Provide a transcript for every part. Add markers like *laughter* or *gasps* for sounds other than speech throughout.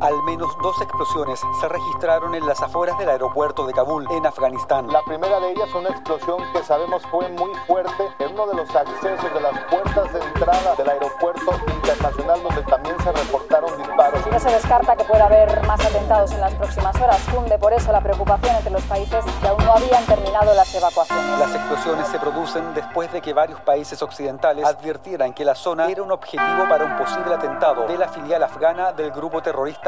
Al menos dos explosiones se registraron en las afueras del aeropuerto de Kabul, en Afganistán. La primera de ellas, una explosión que sabemos fue muy fuerte en uno de los accesos de las puertas de entrada del aeropuerto internacional, donde también se reportaron disparos. No se descarta que pueda haber más atentados en las próximas horas. Funde por eso la preocupación entre los países que aún no habían terminado las evacuaciones. Las explosiones se producen después de que varios países occidentales advirtieran que la zona era un objetivo para un posible atentado de la filial afgana del grupo terrorista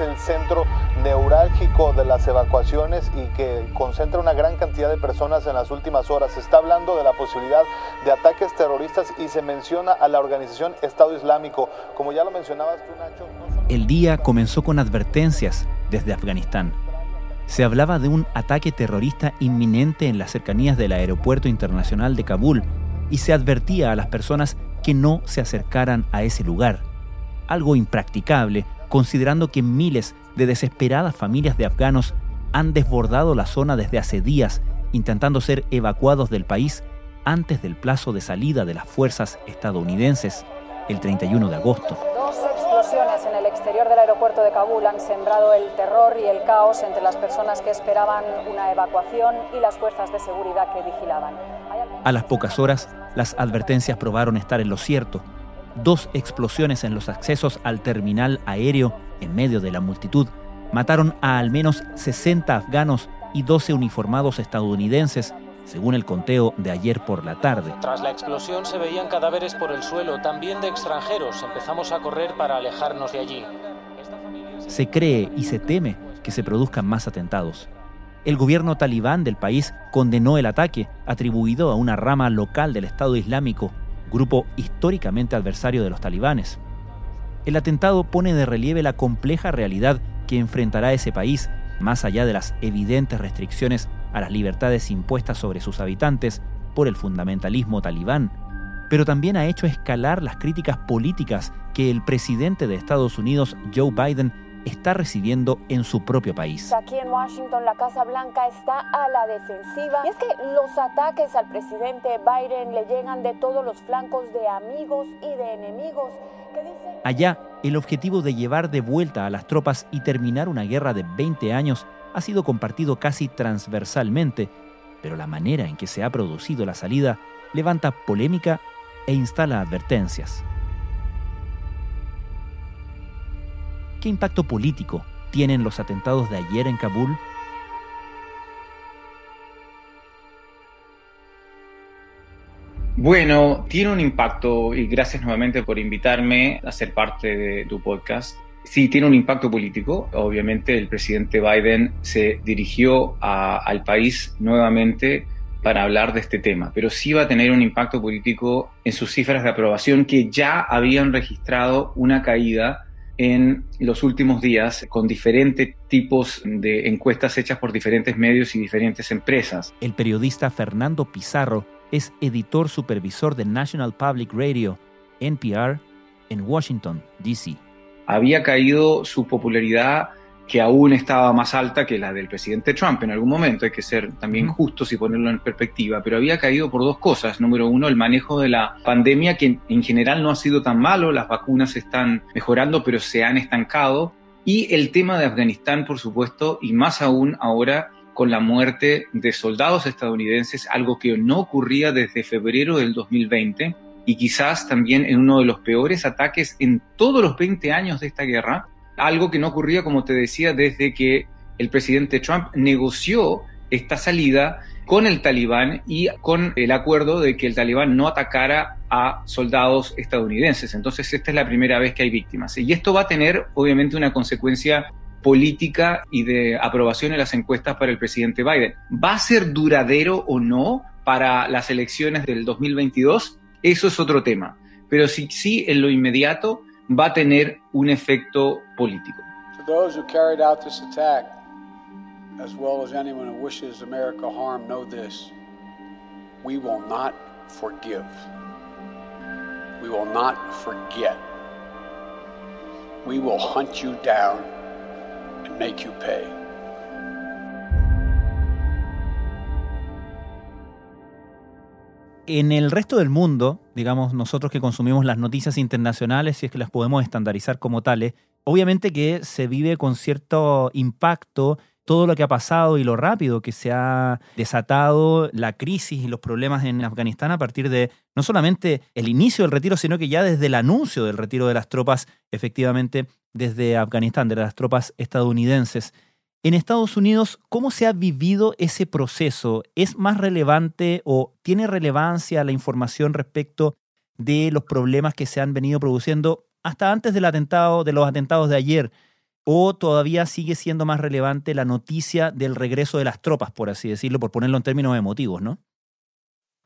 El centro neurálgico de las evacuaciones y que concentra una gran cantidad de personas en las últimas horas. Se está hablando de la posibilidad de ataques terroristas y se menciona a la organización Estado Islámico. Como ya lo mencionabas tú, Nacho. El día comenzó con advertencias desde Afganistán. Se hablaba de un ataque terrorista inminente en las cercanías del aeropuerto internacional de Kabul y se advertía a las personas que no se acercaran a ese lugar. Algo impracticable, considerando que miles de desesperadas familias de afganos han desbordado la zona desde hace días, intentando ser evacuados del país antes del plazo de salida de las fuerzas estadounidenses, el 31 de agosto. Dos explosiones en el exterior del aeropuerto de Kabul han sembrado el terror y el caos entre las personas que esperaban una evacuación y las fuerzas de seguridad que vigilaban. A las pocas horas, las advertencias probaron estar en lo cierto. Dos explosiones en los accesos al terminal aéreo, en medio de la multitud, mataron a al menos 60 afganos y 12 uniformados estadounidenses, según el conteo de ayer por la tarde. Tras la explosión se veían cadáveres por el suelo, también de extranjeros. Empezamos a correr para alejarnos de allí. Se cree y se teme que se produzcan más atentados. El gobierno talibán del país condenó el ataque, atribuido a una rama local del Estado Islámico, grupo históricamente adversario de los talibanes. El atentado pone de relieve la compleja realidad que enfrentará ese país, más allá de las evidentes restricciones a las libertades impuestas sobre sus habitantes por el fundamentalismo talibán, pero también ha hecho escalar las críticas políticas que el presidente de Estados Unidos, Joe Biden, está recibiendo en su propio país. Aquí en Washington la Casa Blanca está a la defensiva. Y es que los ataques al presidente Biden le llegan de todos los flancos de amigos y de enemigos que dicen... Allá, el objetivo de llevar de vuelta a las tropas y terminar una guerra de 20 años ha sido compartido casi transversalmente, pero la manera en que se ha producido la salida levanta polémica e instala advertencias. ¿Qué impacto político tienen los atentados de ayer en Kabul? Bueno, tiene un impacto y gracias nuevamente por invitarme a ser parte de tu podcast. Sí, tiene un impacto político. Obviamente el presidente Biden se dirigió a- al país nuevamente para hablar de este tema, pero sí va a tener un impacto político en sus cifras de aprobación que ya habían registrado una caída en los últimos días con diferentes tipos de encuestas hechas por diferentes medios y diferentes empresas. El periodista Fernando Pizarro es editor supervisor de National Public Radio, NPR, en Washington, D.C. había caído su popularidad que aún estaba más alta que la del presidente Trump en algún momento, hay que ser también justos y ponerlo en perspectiva, pero había caído por dos cosas. Número uno, el manejo de la pandemia, que en general no ha sido tan malo, las vacunas están mejorando, pero se han estancado. Y el tema de Afganistán, por supuesto, y más aún ahora con la muerte de soldados estadounidenses, algo que no ocurría desde febrero del 2020 y quizás también en uno de los peores ataques en todos los 20 años de esta guerra, algo que no ocurría, como te decía, desde que el presidente Trump negoció esta salida con el talibán y con el acuerdo de que el talibán no atacara a soldados estadounidenses. Entonces esta es la primera vez que hay víctimas. Y esto va a tener obviamente una consecuencia política y de aprobación en las encuestas para el presidente Biden. ¿Va a ser duradero o no para las elecciones del 2022? Eso es otro tema. Pero sí, sí, en lo inmediato va a tener un efecto político. We will not forget. We will hunt you down and make you pay. En el resto del mundo, digamos, nosotros que consumimos las noticias internacionales, si es que las podemos estandarizar como tales, obviamente que se vive con cierto impacto todo lo que ha pasado y lo rápido que se ha desatado la crisis y los problemas en Afganistán a partir de no solamente el inicio del retiro, sino que ya desde el anuncio del retiro de las tropas, efectivamente, desde Afganistán, de las tropas estadounidenses. En Estados Unidos, ¿cómo se ha vivido ese proceso? ¿Es más relevante o tiene relevancia la información respecto de los problemas que se han venido produciendo hasta antes del atentado, de los atentados de ayer? ¿O todavía sigue siendo más relevante la noticia del regreso de las tropas, por así decirlo, por ponerlo en términos emotivos, ¿no?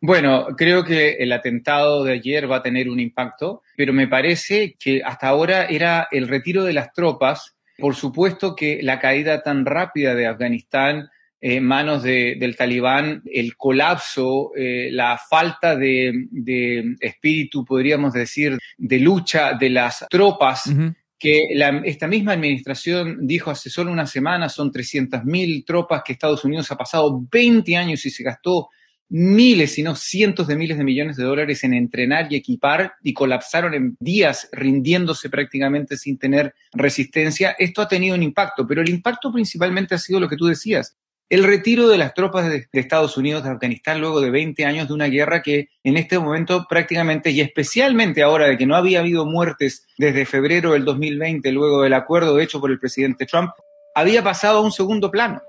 Bueno, creo que el atentado de ayer va a tener un impacto, pero me parece que hasta ahora era el retiro de las tropas. Por supuesto que la caída tan rápida de Afganistán en manos del talibán, el colapso, eh, la falta de, espíritu, podríamos decir, de lucha de las tropas que esta misma administración dijo hace solo una semana, son 300.000 tropas que Estados Unidos ha pasado 20 años y se gastó miles, si no cientos de miles de millones de dólares en entrenar y equipar y colapsaron en días rindiéndose prácticamente sin tener resistencia. Esto ha tenido un impacto, pero el impacto principalmente ha sido lo que tú decías, el retiro de las tropas de, Estados Unidos de Afganistán luego de 20 años de una guerra que en este momento prácticamente y especialmente ahora de que no había habido muertes desde febrero del 2020 luego del acuerdo hecho por el presidente Trump, había pasado a un segundo plano.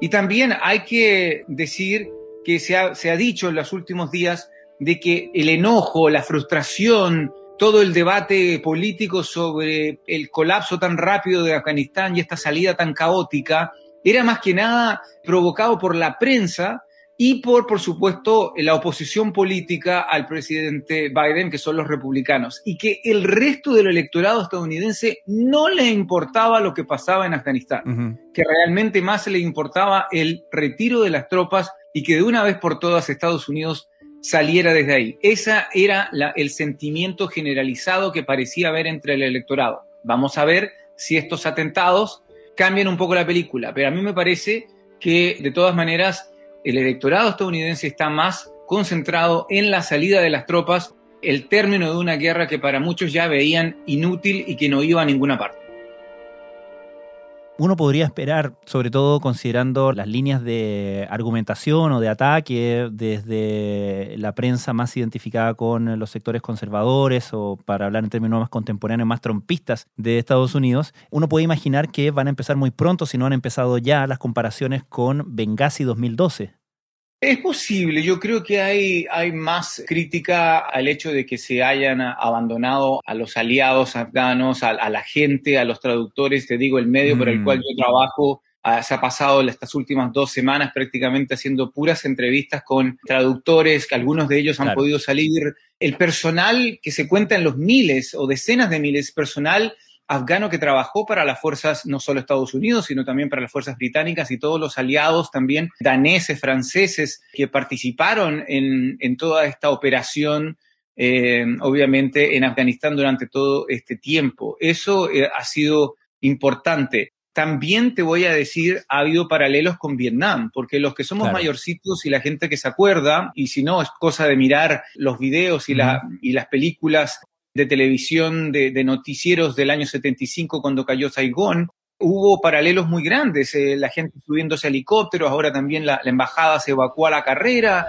Y también hay que decir que se ha, se ha dicho en los últimos días de que el enojo, la frustración, todo el debate político sobre el colapso tan rápido de Afganistán y esta salida tan caótica era más que nada provocado por la prensa y por, por supuesto, la oposición política al presidente Biden, que son los republicanos, y que el resto del electorado estadounidense no le importaba lo que pasaba en Afganistán, que realmente más le importaba el retiro de las tropas y que de una vez por todas Estados Unidos saliera desde ahí. Ese era el sentimiento generalizado que parecía haber entre el electorado. Vamos a ver si estos atentados cambian un poco la película, pero a mí me parece que de todas maneras el electorado estadounidense está más concentrado en la salida de las tropas, el término de una guerra que para muchos ya veían inútil y que no iba a ninguna parte uno podría esperar, sobre todo considerando las líneas de argumentación o de ataque desde la prensa más identificada con los sectores conservadores o para hablar en términos más contemporáneos, más trompistas de Estados Unidos, uno puede imaginar que van a empezar muy pronto, si no han empezado ya, las comparaciones con Benghazi 2012. Es posible, yo creo que hay, hay más crítica al hecho de que se hayan abandonado a los aliados afganos, a, la gente, a los traductores, te digo, el medio por el cual mm. yo trabajo se ha pasado estas últimas dos semanas prácticamente haciendo puras entrevistas con traductores, que algunos de ellos han podido salir. El personal que se cuenta en los miles o decenas de miles, personal afgano que trabajó para las fuerzas, no solo Estados Unidos, sino también para las fuerzas británicas y todos los aliados también daneses, franceses, que participaron en, toda esta operación, eh, obviamente, en Afganistán durante todo este tiempo. Eso eh, ha sido importante. También te voy a decir, ha habido paralelos con Vietnam, porque los que somos mayorcitos y la gente que se acuerda, y si no, es cosa de mirar los videos y, y las películas de televisión, de, noticieros del año 75 cuando cayó Saigón. Hubo paralelos muy grandes, eh, la gente subiéndose a helicópteros, ahora también la, embajada se evacuó a la carrera.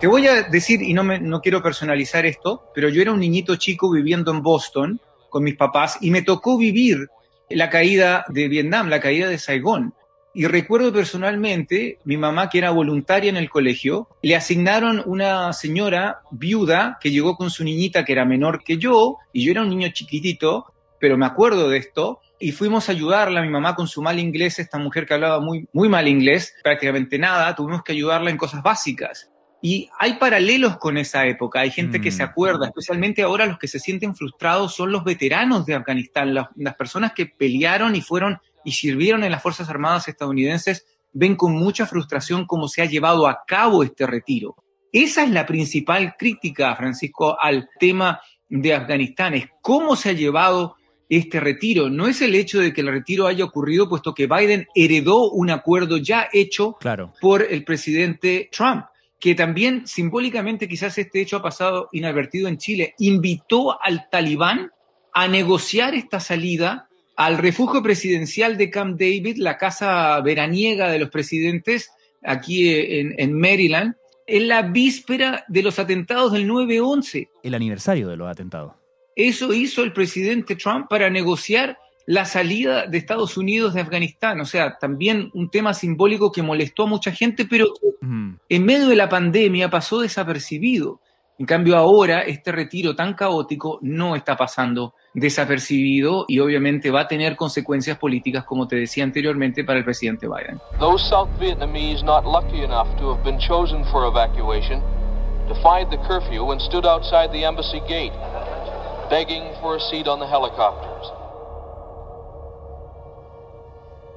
Te voy a decir, y no, me, no quiero personalizar esto, pero yo era un niñito chico viviendo en Boston con mis papás y me tocó vivir la caída de Vietnam, la caída de Saigón. Y recuerdo personalmente, mi mamá, que era voluntaria en el colegio, le asignaron una señora viuda que llegó con su niñita que era menor que yo, y yo era un niño chiquitito, pero me acuerdo de esto y fuimos a ayudarla, mi mamá con su mal inglés, esta mujer que hablaba muy, muy mal inglés, prácticamente nada, tuvimos que ayudarla en cosas básicas. Y hay paralelos con esa época, hay gente que se Mm. acuerda, especialmente ahora los que se sienten frustrados son los veteranos de Afganistán, las, las personas que pelearon y fueron y sirvieron en las Fuerzas Armadas estadounidenses, ven con mucha frustración cómo se ha llevado a cabo este retiro. Esa es la principal crítica, Francisco, al tema de Afganistán, es cómo se ha llevado este retiro. No es el hecho de que el retiro haya ocurrido, puesto que Biden heredó un acuerdo ya hecho Claro. por el presidente Trump, que también simbólicamente quizás este hecho ha pasado inadvertido en Chile, invitó al talibán a negociar esta salida al refugio presidencial de Camp David, la casa veraniega de los presidentes aquí en, en Maryland, en la víspera de los atentados del 9-11. El aniversario de los atentados. Eso hizo el presidente Trump para negociar la salida de Estados Unidos de Afganistán. O sea, también un tema simbólico que molestó a mucha gente, pero Mm. en medio de la pandemia pasó desapercibido. En cambio, ahora este retiro tan caótico no está pasando desapercibido y obviamente va a tener consecuencias políticas, como te decía anteriormente, para el presidente Biden. Those South Vietnamese not lucky enough to have been chosen for evacuation defied the curfew and stood outside the embassy gate, begging for a seat on the helicopters.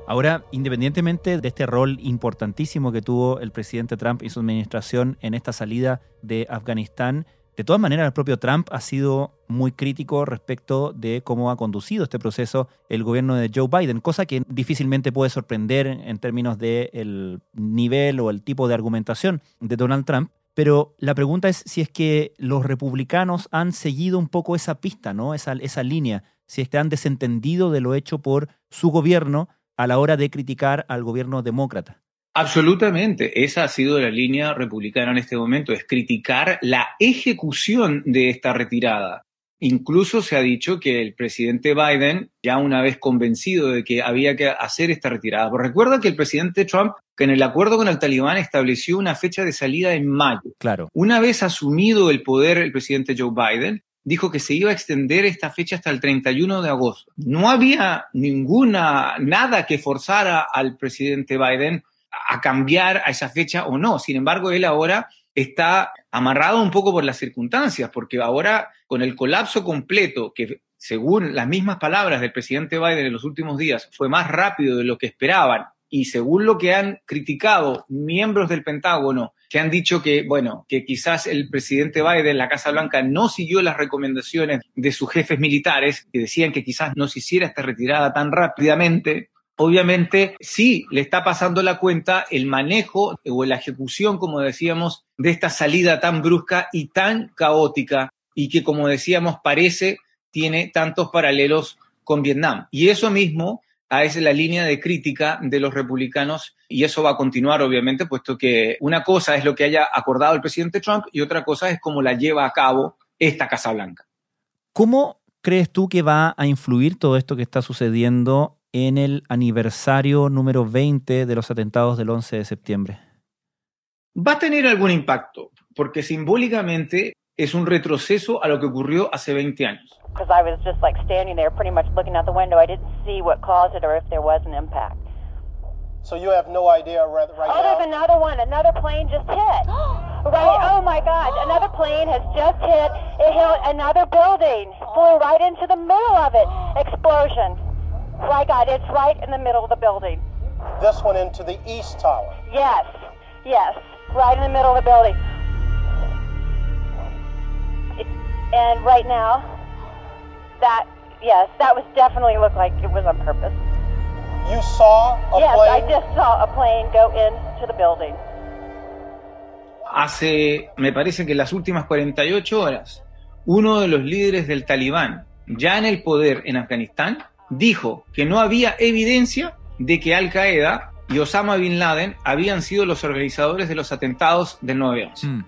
Ahora, independientemente de este rol importantísimo que tuvo el presidente Trump y su administración en esta salida de Afganistán, de todas maneras el propio Trump ha sido muy crítico respecto de cómo ha conducido este proceso el gobierno de Joe Biden, cosa que difícilmente puede sorprender en términos del nivel o el tipo de argumentación de Donald Trump. Pero la pregunta es si es que los republicanos han seguido un poco esa pista, ¿no? Esa, esa línea, si es que han desentendido de lo hecho por su gobierno a la hora de criticar al gobierno demócrata. Absolutamente, esa ha sido la línea republicana en este momento, es criticar la ejecución de esta retirada. Incluso se ha dicho que el presidente Biden, ya una vez convencido de que había que hacer esta retirada, pues recuerda que el presidente Trump, que en el acuerdo con el talibán estableció una fecha de salida en mayo. Claro. Una vez asumido el poder el presidente Joe Biden, dijo que se iba a extender esta fecha hasta el 31 de agosto. No había ninguna, nada que forzara al presidente Biden a cambiar a esa fecha o no. Sin embargo, él ahora está amarrado un poco por las circunstancias, porque ahora con el colapso completo, que según las mismas palabras del presidente Biden en los últimos días fue más rápido de lo que esperaban, y según lo que han criticado miembros del Pentágono, que han dicho que, bueno, que quizás el presidente Biden, la Casa Blanca, no siguió las recomendaciones de sus jefes militares, que decían que quizás no se hiciera esta retirada tan rápidamente, obviamente sí le está pasando la cuenta el manejo o la ejecución, como decíamos, de esta salida tan brusca y tan caótica y que, como decíamos, parece tiene tantos paralelos con Vietnam. Y eso mismo es la línea de crítica de los republicanos y eso va a continuar, obviamente, puesto que una cosa es lo que haya acordado el presidente Trump y otra cosa es cómo la lleva a cabo esta Casa Blanca. ¿Cómo crees tú que va a influir todo esto que está sucediendo en el aniversario número 20 de los atentados del 11 de septiembre? Va a tener algún impacto, porque simbólicamente es un retroceso a lo que ocurrió hace 20 años. Because I was just like standing there pretty much looking out the window. I didn't see what caused it or if there was an impact. So you have no idea right, right oh, there's another one. Another plane just hit. *gasps* right. Oh my God. Another plane has just hit. It hit another building. Flew right into the middle of it. Explosion. My God, it's right in the middle of the building. This one into the east tower. Yes. Yes. Right in the middle of the building. And right now, that yes, that was definitely looked like it was on purpose. You saw a yes, plane? I just saw a plane go into the building. Hace, me parece que las últimas 48 horas, uno de los líderes del talibán, ya en el poder en Afganistán, dijo que no había evidencia de que Al Qaeda y Osama Bin Laden habían sido los organizadores de los atentados del 9-11. Mm.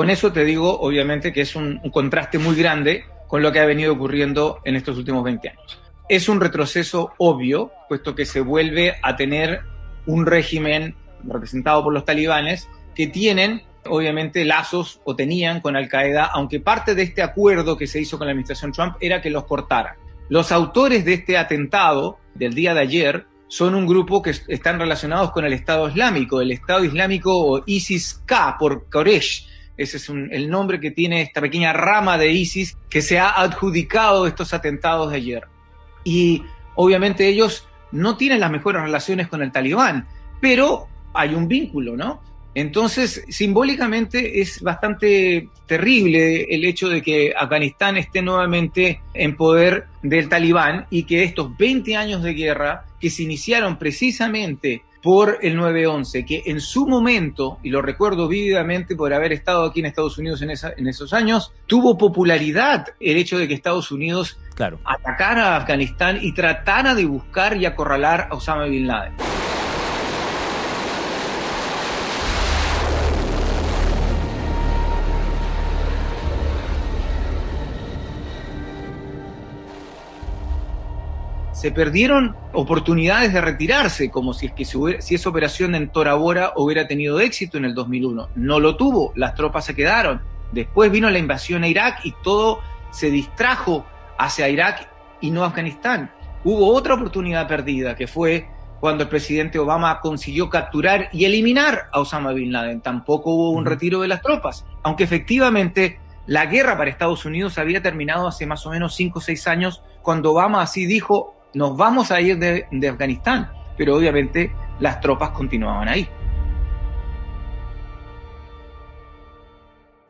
Con eso te digo, obviamente, que es un, contraste muy grande con lo que ha venido ocurriendo en estos últimos 20 años. Es un retroceso obvio, puesto que se vuelve a tener un régimen representado por los talibanes que tienen, obviamente, lazos o tenían con Al Qaeda, aunque parte de este acuerdo que se hizo con la administración Trump era que los cortaran. Los autores de este atentado del día de ayer son un grupo que están relacionados con el Estado Islámico, el Estado Islámico o ISIS-K por Koresh. Ese es el nombre que tiene esta pequeña rama de ISIS que se ha adjudicado estos atentados de ayer. Y obviamente ellos no tienen las mejores relaciones con el talibán, pero hay un vínculo, ¿no? Entonces, simbólicamente es bastante terrible el hecho de que Afganistán esté nuevamente en poder del talibán y que estos 20 años de guerra que se iniciaron precisamente por el 9-11, que en su momento, y lo recuerdo vívidamente por haber estado aquí en Estados Unidos en, en esos años, tuvo popularidad el hecho de que Estados Unidos claro. atacara a Afganistán y tratara de buscar y acorralar a Osama Bin Laden. Se perdieron oportunidades de retirarse, como si, es que si, esa operación en Torabora hubiera tenido éxito en el 2001. No lo tuvo, las tropas se quedaron. Después vino la invasión a Irak y todo se distrajo hacia Irak y no Afganistán. Hubo otra oportunidad perdida, que fue cuando el presidente Obama consiguió capturar y eliminar a Osama Bin Laden. Tampoco hubo un retiro de las tropas, aunque efectivamente la guerra para Estados Unidos había terminado hace más o menos 5 o 6 años, cuando Obama así dijo, nos vamos a ir de, Afganistán, pero obviamente las tropas continuaban ahí.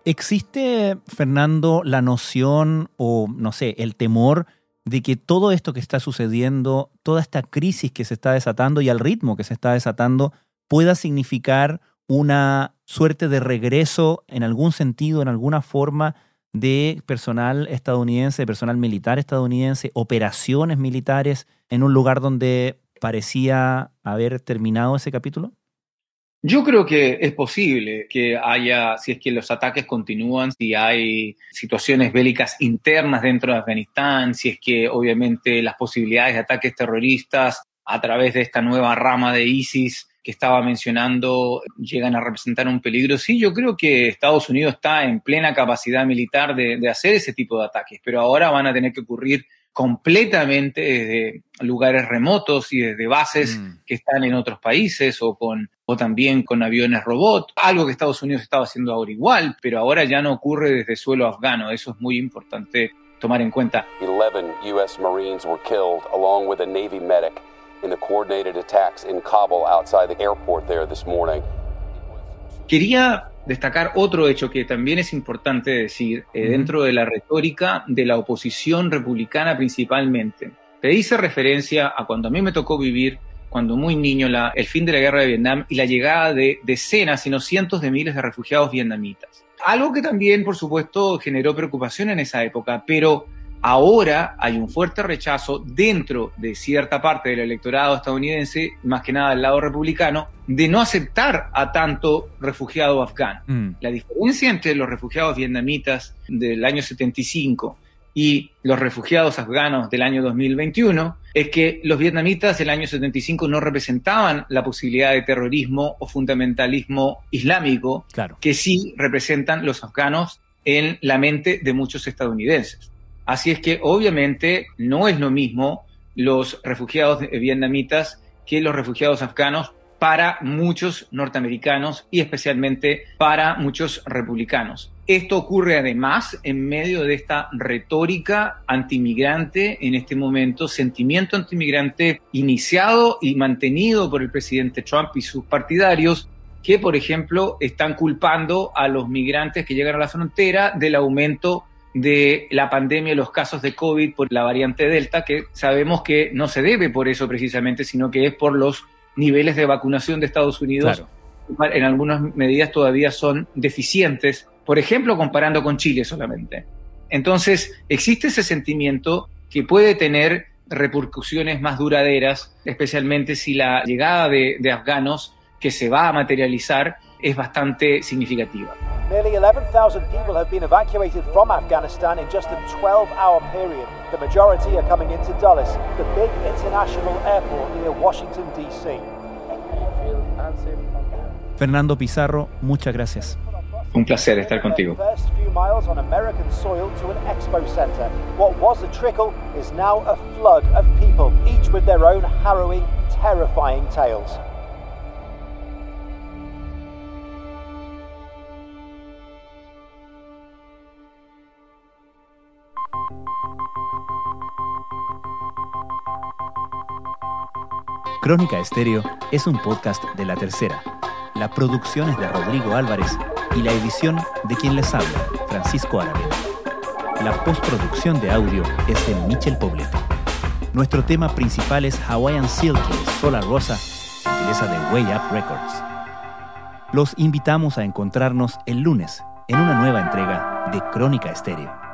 ¿Existe, Fernando, la noción o, no sé, el temor de que todo esto que está sucediendo, toda esta crisis que se está desatando y al ritmo que se está desatando, pueda significar una suerte de regreso en algún sentido, en alguna forma, de personal estadounidense, personal militar estadounidense, operaciones militares en un lugar donde parecía haber terminado ese capítulo? Yo creo que es posible que haya, si es que los ataques continúan, si hay situaciones bélicas internas dentro de Afganistán, si es que obviamente las posibilidades de ataques terroristas a través de esta nueva rama de ISIS que estaba mencionando llegan a representar un peligro. Sí, yo creo que Estados Unidos está en plena capacidad militar de, hacer ese tipo de ataques, pero ahora van a tener que ocurrir completamente desde lugares remotos y desde bases mm. que están en otros países o con o también con aviones robot, algo que Estados Unidos estaba haciendo ahora igual, pero ahora ya no ocurre desde suelo afgano, eso es muy importante tomar en cuenta. 11 US Marines were killed along with a Navy medic Quería destacar otro hecho que también es importante decir eh, dentro de la retórica de la oposición republicana principalmente. Te hice referencia a cuando a mí me tocó vivir, cuando muy niño, la, el fin de la guerra de Vietnam y la llegada de decenas, sino cientos de miles de refugiados vietnamitas. Algo que también, por supuesto, generó preocupación en esa época, pero Ahora hay un fuerte rechazo dentro de cierta parte del electorado estadounidense, más que nada del lado republicano, de no aceptar a tanto refugiado afgano. Mm. La diferencia entre los refugiados vietnamitas del año 75 y los refugiados afganos del año 2021 es que los vietnamitas del año 75 no representaban la posibilidad de terrorismo o fundamentalismo islámico que sí representan los afganos en la mente de muchos estadounidenses. Así es que obviamente no es lo mismo los refugiados vietnamitas que los refugiados afganos para muchos norteamericanos y especialmente para muchos republicanos. Esto ocurre además en medio de esta retórica antimigrante en este momento, sentimiento antimigrante iniciado y mantenido por el presidente Trump y sus partidarios, que por ejemplo están culpando a los migrantes que llegan a la frontera del aumento de la pandemia y los casos de COVID por la variante Delta, que sabemos que no se debe por eso precisamente, sino que es por los niveles de vacunación de Estados Unidos. En algunas medidas todavía son deficientes, por ejemplo, comparando con Chile solamente. Entonces, existe ese sentimiento que puede tener repercusiones más duraderas, especialmente si la llegada de, de afganos que se va a materializar es bastante significativa. Nearly 11,000 people have been evacuated from Afghanistan in just a 12-hour period. The majority are coming into Dulles, the big international airport near Washington, D.C. Fernando Pizarro, muchas gracias. Un placer estar contigo. What was a trickle is now a flood of people, each with their own harrowing, terrifying tales. Crónica Estéreo es un podcast de La Tercera. La producción es de Rodrigo Álvarez y la edición de quien les habla, Francisco Aravena. La postproducción de audio es de Michel Pobleto. Nuestro tema principal es Hawaiian Silky Sola Rosa, gentileza de Way Up Records. Los invitamos a encontrarnos el lunes en una nueva entrega de Crónica Estéreo.